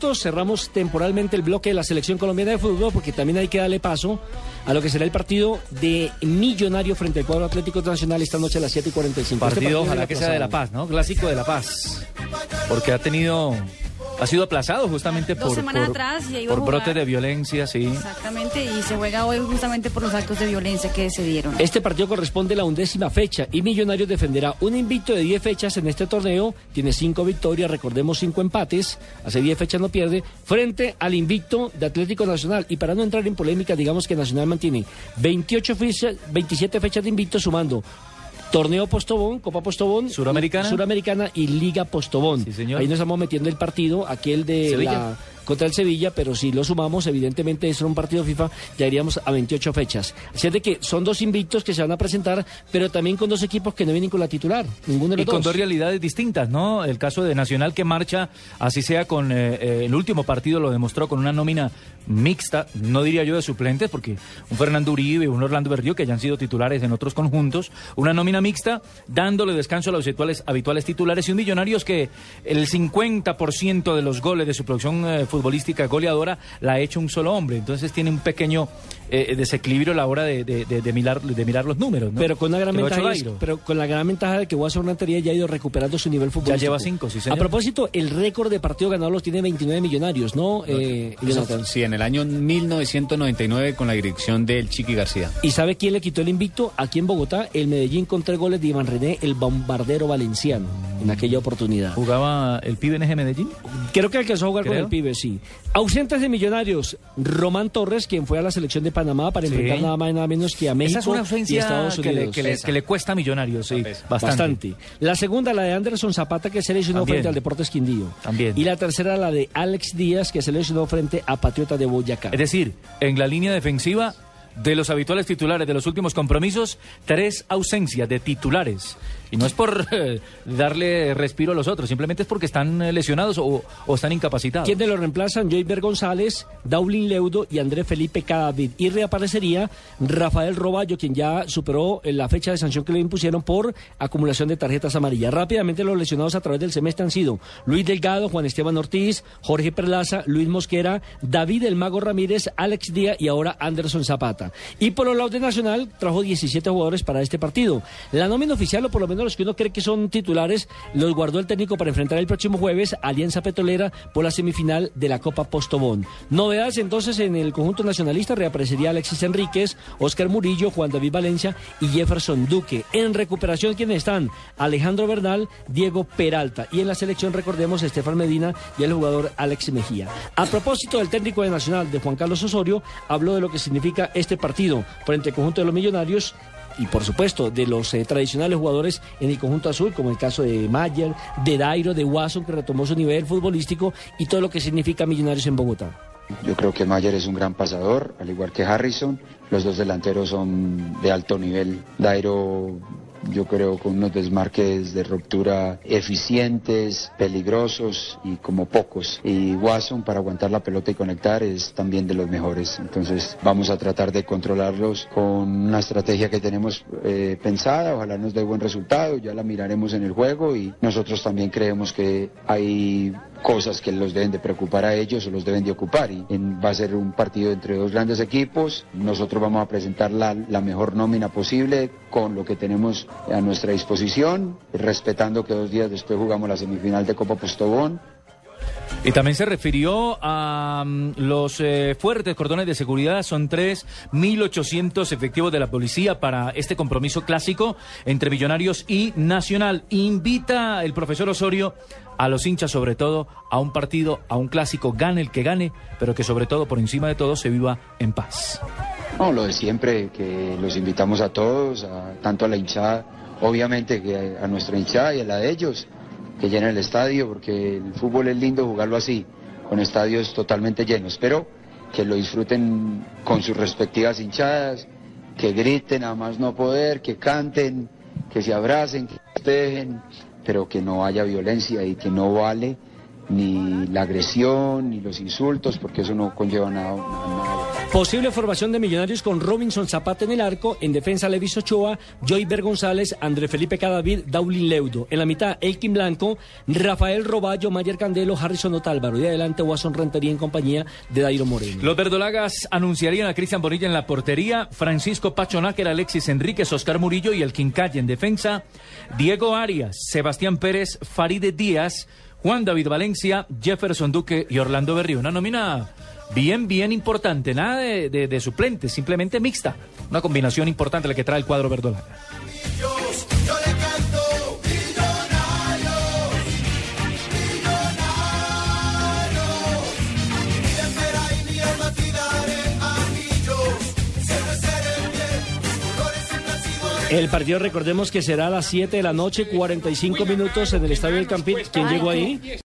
Cerramos temporalmente el bloque de la selección colombiana de fútbol porque también hay que darle paso a lo que será el partido de Millonario frente al cuadro Atlético Nacional esta noche a las 7 y 45. Partido, este partido ojalá que sea de La Paz, ¿no? Clásico de La Paz. Porque ha tenido ha sido aplazado justamente por, por, brotes de violencia, sí. Exactamente, y se juega hoy justamente por los actos de violencia que se dieron. Este partido corresponde a la undécima fecha y Millonarios defenderá un invicto de 10 fechas en este torneo. Tiene 5 victorias, recordemos 5 empates, hace 10 fechas no pierde, frente al invicto de Atlético Nacional. Y para no entrar en polémica, digamos que Nacional mantiene 28 fechas, 27 fechas de invicto, sumando Torneo Postobón, Copa Postobón. Suramericana. Suramericana y Liga Postobón. Ahí nos estamos metiendo el partido, aquel de la contra el Sevilla, pero si lo sumamos, evidentemente es un partido FIFA, ya iríamos a 28 fechas. Así es de que son dos invictos que se van a presentar, pero también con dos equipos que no vienen con la titular, ninguno de los Y con dos realidades distintas, ¿no? El caso de Nacional que marcha, así sea con eh, eh, el último partido, lo demostró con una nómina mixta, no diría yo de suplentes, porque un Fernando Uribe, un Orlando Berrío, que hayan sido titulares en otros conjuntos, una nómina mixta, dándole descanso a los habituales, habituales titulares y un Millonarios que el 50% de los goles de su producción eh, futbolística goleadora la ha hecho un solo hombre. Entonces tiene un pequeño eh, desequilibrio a la hora de, de, mirar, de mirar los números. Pero, con una gran ventaja pero con la gran ventaja de que Guasón Rentería ya ha ido recuperando su nivel futbolístico. Ya lleva cinco, sí, señor. A propósito, el récord de partido ganado los tiene 29 millonarios, ¿no? Eh, sí, en el año 1999 con la dirección del Chiqui García. ¿Y sabe quién le quitó el invicto? Aquí en Bogotá, el Medellín con tres goles de Iván René, el bombardero valenciano, en aquella oportunidad. ¿Jugaba el pibe en ese Medellín? Creo que alcanzó a jugar con el pibe, sí. Ausentes de millonarios, Román Torres, quien fue a la selección de Panamá para enfrentar nada más y nada menos que a México Esa es una y Estados Unidos. Que le, que, le, cuesta a millonarios, sí, bastante. La segunda, la de Anderson Zapata, que se lesionó frente al Deportes Quindío. También. Y la tercera, la de Alex Díaz, que se lesionó frente a Patriota de Boyacá. Es decir, en la línea defensiva de los habituales titulares de los últimos compromisos, tres ausencias de titulares. Y no es por eh, darle respiro a los otros, simplemente es porque están eh, lesionados o, están incapacitados. ¿Quién de los reemplazan? Joyber González, Daulin Leudo y André Felipe Cadavid. Y reaparecería Rafael Roballo, quien ya superó eh, la fecha de sanción que le impusieron por acumulación de tarjetas amarillas. Rápidamente los lesionados a través del semestre han sido Luis Delgado, Juan Esteban Ortiz, Jorge Perlaza, Luis Mosquera, David El Mago Ramírez, Alex Díaz y ahora Anderson Zapata. Y por los lados de Nacional trajo 17 jugadores para este partido. La nómina oficial, o por lo menos los que uno cree que son titulares, los guardó el técnico para enfrentar el próximo jueves Alianza Petrolera por la semifinal de la Copa Postobón. Novedades entonces en el conjunto nacionalista reaparecería Alexis Enríquez, Oscar Murillo, Juan David Valencia y Jefferson Duque. En recuperación, ¿quiénes están? Alejandro Bernal, Diego Peralta. Y en la selección, recordemos, Estefan Medina y el jugador Alex Mejía. A propósito del técnico de Nacional, de Juan Carlos Osorio, habló de lo que significa este partido frente al conjunto de los millonarios y por supuesto de los eh, tradicionales jugadores en el conjunto azul, como el caso de Mayer, de Dairo, de Watson, que retomó su nivel futbolístico y todo lo que significa Millonarios en Bogotá. Yo creo que Mayer es un gran pasador, al igual que Harrison. Los dos delanteros son de alto nivel. Dairo yo creo con unos desmarques de ruptura eficientes, peligrosos y como pocos. Y Watson para aguantar la pelota y conectar es también de los mejores. Entonces vamos a tratar de controlarlos con una estrategia que tenemos eh, pensada, ojalá nos dé buen resultado, ya la miraremos en el juego y nosotros también creemos que hay cosas que los deben de preocupar a ellos o los deben de ocupar. Y va a ser un partido entre dos grandes equipos. Nosotros vamos a presentar la, la mejor nómina posible con lo que tenemos a nuestra disposición, respetando que dos días después jugamos la semifinal de Copa Postobón. Y también se refirió a mm, los eh, fuertes cordones de seguridad. Son 3.800 efectivos de la policía para este compromiso clásico entre Millonarios y Nacional. Invita el profesor Osorio a los hinchas, sobre todo, a un partido, a un clásico, gane el que gane, pero que sobre todo, por encima de todo, se viva en paz. No, lo de siempre, que los invitamos a todos, tanto a la hinchada, obviamente que a nuestra hinchada y a la de ellos que llenen el estadio, porque el fútbol es lindo jugarlo así, con estadios totalmente llenos, pero que lo disfruten con sus respectivas hinchadas, que griten a más no poder, que canten, que se abracen, que dejen, pero que no haya violencia y que no vale ni la agresión ni los insultos, porque eso no conlleva nada. Posible formación de millonarios con Robinson Zapata en el arco, en defensa Levis Ochoa, Joyber González, André Felipe Cadavid, Daulin Leudo. En la mitad, Elkin Blanco, Rafael Roballo, Mayer Candelo, Harrison Otálvaro. Y adelante, Watson Rentería en compañía de Dairo Moreno. Los verdolagas anunciarían a Cristian Bonilla en la portería, Francisco Pachonáquer, Alexis Enríquez, Oscar Murillo y el Quincay en defensa, Diego Arias, Sebastián Pérez, Faride Díaz, Juan David Valencia, Jefferson Duque y Orlando Berrío. Una nómina bien, bien importante, nada de, de, suplentes, simplemente mixta. Una combinación importante la que trae el cuadro verdolaga. El partido, recordemos que será a las 7 de la noche, 45 minutos en el Estadio del Campín. ¿Quién llegó ahí?